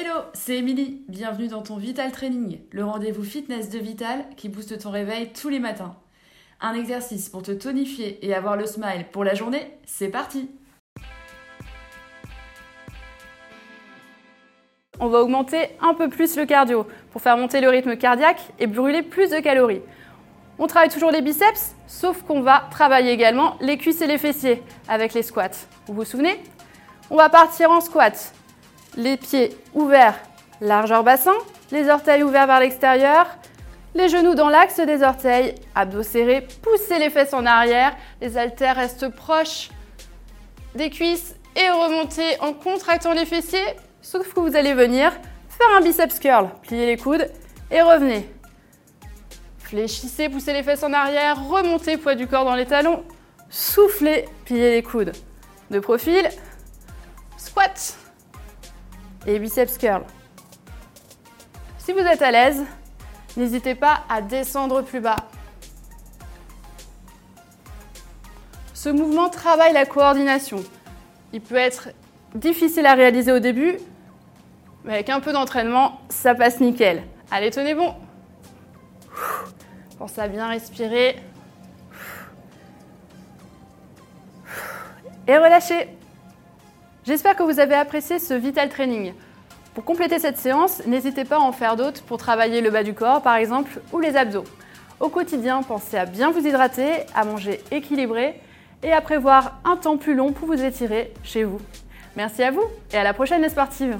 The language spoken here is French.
Hello, c'est Émilie. Bienvenue dans ton Vital Training, le rendez-vous fitness de Vital qui booste ton réveil tous les matins. Un exercice pour te tonifier et avoir le smile pour la journée, c'est parti On va augmenter un peu plus le cardio pour faire monter le rythme cardiaque et brûler plus de calories. On travaille toujours les biceps, sauf qu'on va travailler également les cuisses et les fessiers avec les squats. Vous vous souvenez? On va partir en squat les pieds ouverts, largeur bassin, les orteils ouverts vers l'extérieur, les genoux dans l'axe des orteils, abdos serrés, poussez les fesses en arrière, les haltères restent proches des cuisses et remontez en contractant les fessiers, sauf que vous allez venir faire un biceps curl, pliez les coudes et revenez. Fléchissez, poussez les fesses en arrière, remontez poids du corps dans les talons, soufflez, pliez les coudes. De profil, squat et biceps curl. Si vous êtes à l'aise, n'hésitez pas à descendre plus bas. Ce mouvement travaille la coordination. Il peut être difficile à réaliser au début, mais avec un peu d'entraînement, ça passe nickel. Allez, tenez bon. Pensez à bien respirer. Et relâchez. J'espère que vous avez apprécié ce Vital Training. Pour compléter cette séance, n'hésitez pas à en faire d'autres pour travailler le bas du corps par exemple ou les abdos. Au quotidien, pensez à bien vous hydrater, à manger équilibré et à prévoir un temps plus long pour vous étirer chez vous. Merci à vous et à la prochaine les sportives